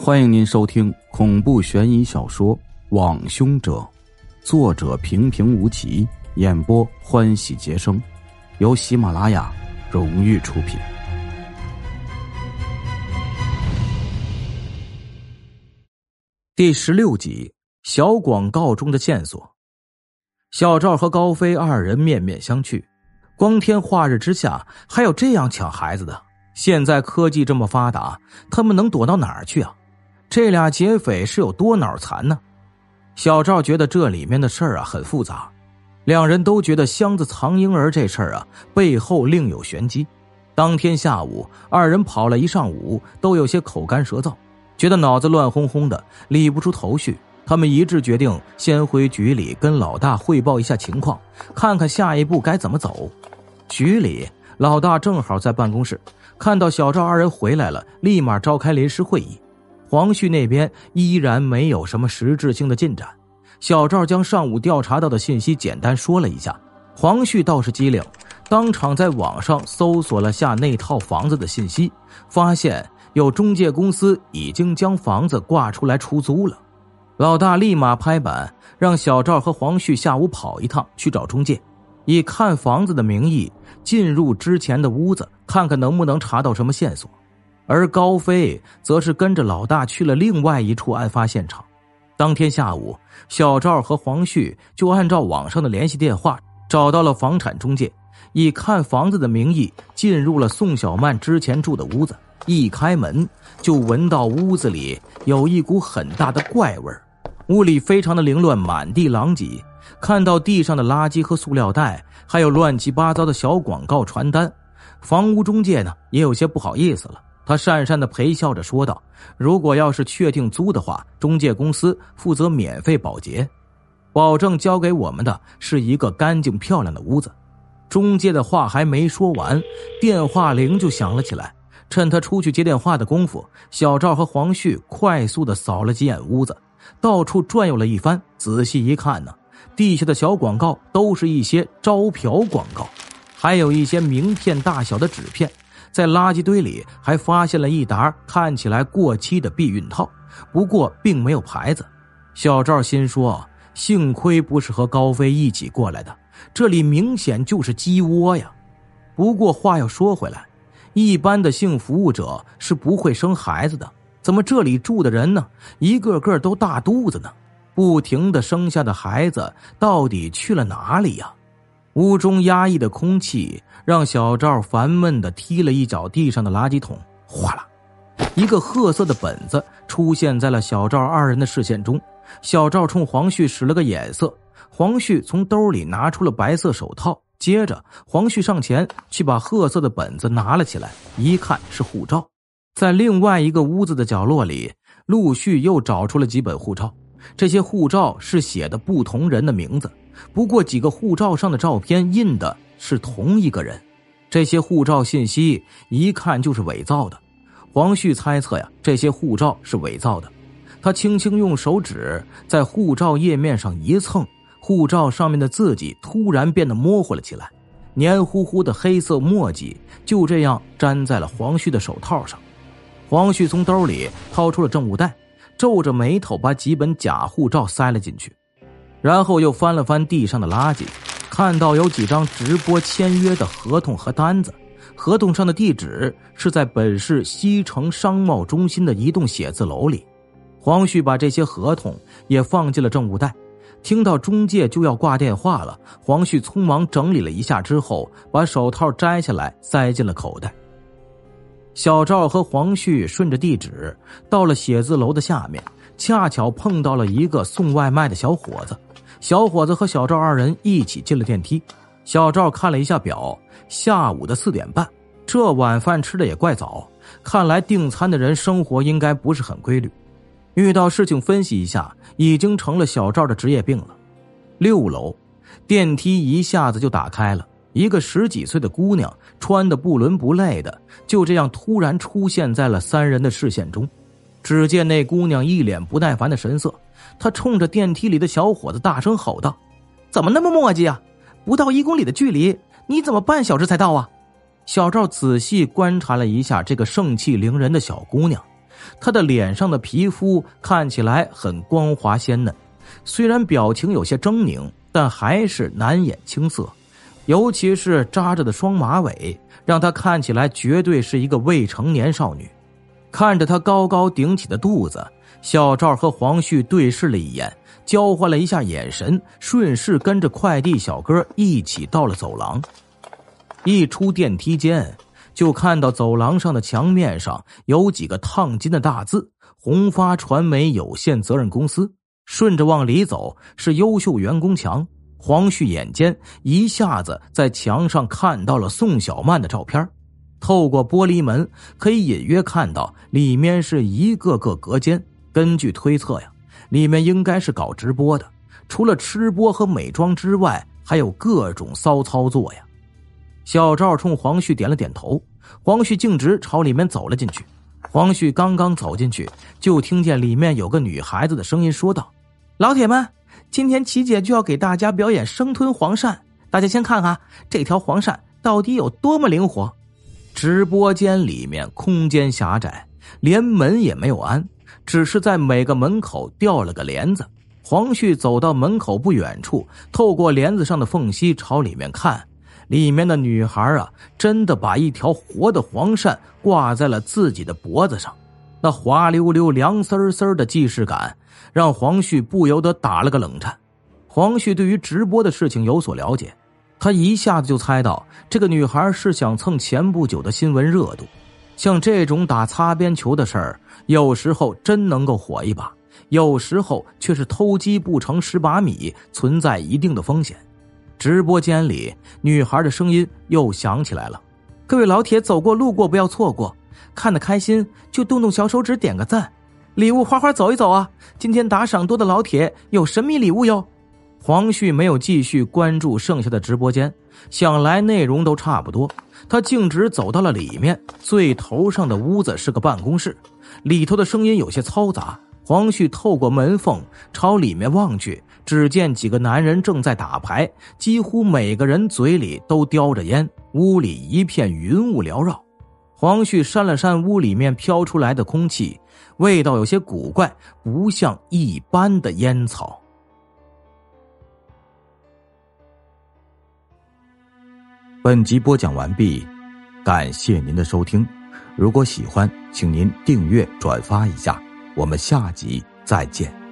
欢迎您收听恐怖悬疑小说《网凶者》，作者平平无奇，演播欢喜杰生，由喜马拉雅荣誉出品。第十六集：小广告中的线索。小赵和高飞二人面面相觑，光天化日之下还有这样抢孩子的？现在科技这么发达，他们能躲到哪儿去啊？这俩劫匪是有多脑残呢？小赵觉得这里面的事儿啊很复杂，两人都觉得箱子藏婴儿这事儿啊背后另有玄机。当天下午，二人跑了一上午，都有些口干舌燥，觉得脑子乱哄哄的，理不出头绪。他们一致决定先回局里跟老大汇报一下情况，看看下一步该怎么走。局里，老大正好在办公室，看到小赵二人回来了，立马召开临时会议。黄旭那边依然没有什么实质性的进展。小赵将上午调查到的信息简单说了一下，黄旭倒是机灵，当场在网上搜索了下那套房子的信息，发现有中介公司已经将房子挂出来出租了。老大立马拍板，让小赵和黄旭下午跑一趟去找中介，以看房子的名义进入之前的屋子，看看能不能查到什么线索。而高飞则是跟着老大去了另外一处案发现场。当天下午，小赵和黄旭就按照网上的联系电话找到了房产中介，以看房子的名义进入了宋小曼之前住的屋子。一开门就闻到屋子里有一股很大的怪味屋里非常的凌乱，满地狼藉。看到地上的垃圾和塑料袋，还有乱七八糟的小广告传单，房屋中介呢也有些不好意思了。他讪讪的陪笑着说道：“如果要是确定租的话，中介公司负责免费保洁，保证交给我们的是一个干净漂亮的屋子。”中介的话还没说完，电话铃就响了起来。趁他出去接电话的功夫，小赵和黄旭快速的扫了几眼屋子，到处转悠了一番。仔细一看呢，地下的小广告都是一些招嫖广告，还有一些名片大小的纸片。在垃圾堆里还发现了一沓看起来过期的避孕套，不过并没有牌子。小赵心说：“幸亏不是和高飞一起过来的，这里明显就是鸡窝呀。”不过话又说回来，一般的性服务者是不会生孩子的，怎么这里住的人呢？一个个都大肚子呢，不停的生下的孩子到底去了哪里呀？屋中压抑的空气让小赵烦闷的踢了一脚地上的垃圾桶，哗啦，一个褐色的本子出现在了小赵二人的视线中。小赵冲黄旭使了个眼色，黄旭从兜里拿出了白色手套，接着黄旭上前去把褐色的本子拿了起来，一看是护照。在另外一个屋子的角落里，陆续又找出了几本护照，这些护照是写的不同人的名字。不过，几个护照上的照片印的是同一个人，这些护照信息一看就是伪造的。黄旭猜测呀，这些护照是伪造的。他轻轻用手指在护照页面上一蹭，护照上面的字迹突然变得模糊了起来，黏糊糊的黑色墨迹就这样粘在了黄旭的手套上。黄旭从兜里掏出了证物袋，皱着眉头把几本假护照塞了进去。然后又翻了翻地上的垃圾，看到有几张直播签约的合同和单子，合同上的地址是在本市西城商贸中心的一栋写字楼里。黄旭把这些合同也放进了证物袋。听到中介就要挂电话了，黄旭匆忙整理了一下之后，把手套摘下来塞进了口袋。小赵和黄旭顺着地址到了写字楼的下面，恰巧碰到了一个送外卖的小伙子。小伙子和小赵二人一起进了电梯。小赵看了一下表，下午的四点半，这晚饭吃的也怪早。看来订餐的人生活应该不是很规律。遇到事情分析一下，已经成了小赵的职业病了。六楼，电梯一下子就打开了，一个十几岁的姑娘，穿的不伦不类的，就这样突然出现在了三人的视线中。只见那姑娘一脸不耐烦的神色。他冲着电梯里的小伙子大声吼道：“怎么那么磨叽啊？不到一公里的距离，你怎么半小时才到啊？”小赵仔细观察了一下这个盛气凌人的小姑娘，她的脸上的皮肤看起来很光滑鲜嫩，虽然表情有些狰狞，但还是难掩青涩。尤其是扎着的双马尾，让她看起来绝对是一个未成年少女。看着他高高顶起的肚子，小赵和黄旭对视了一眼，交换了一下眼神，顺势跟着快递小哥一起到了走廊。一出电梯间，就看到走廊上的墙面上有几个烫金的大字：“宏发传媒有限责任公司。”顺着往里走，是优秀员工墙。黄旭眼尖，一下子在墙上看到了宋小曼的照片。透过玻璃门，可以隐约看到里面是一个个隔间。根据推测呀，里面应该是搞直播的。除了吃播和美妆之外，还有各种骚操作呀。小赵冲黄旭点了点头，黄旭径直朝里面走了进去。黄旭刚刚走进去，就听见里面有个女孩子的声音说道：“老铁们。”今天琪姐就要给大家表演生吞黄鳝，大家先看看这条黄鳝到底有多么灵活。直播间里面空间狭窄，连门也没有安，只是在每个门口吊了个帘子。黄旭走到门口不远处，透过帘子上的缝隙朝里面看，里面的女孩啊，真的把一条活的黄鳝挂在了自己的脖子上，那滑溜溜、凉丝丝的既视感。让黄旭不由得打了个冷颤。黄旭对于直播的事情有所了解，他一下子就猜到这个女孩是想蹭前不久的新闻热度。像这种打擦边球的事儿，有时候真能够火一把，有时候却是偷鸡不成蚀把米，存在一定的风险。直播间里，女孩的声音又响起来了：“各位老铁，走过路过不要错过，看得开心就动动小手指点个赞。”礼物花花走一走啊！今天打赏多的老铁有神秘礼物哟。黄旭没有继续关注剩下的直播间，想来内容都差不多，他径直走到了里面最头上的屋子，是个办公室，里头的声音有些嘈杂。黄旭透过门缝朝里面望去，只见几个男人正在打牌，几乎每个人嘴里都叼着烟，屋里一片云雾缭绕。黄旭扇了扇屋里面飘出来的空气。味道有些古怪，不像一般的烟草。本集播讲完毕，感谢您的收听。如果喜欢，请您订阅、转发一下。我们下集再见。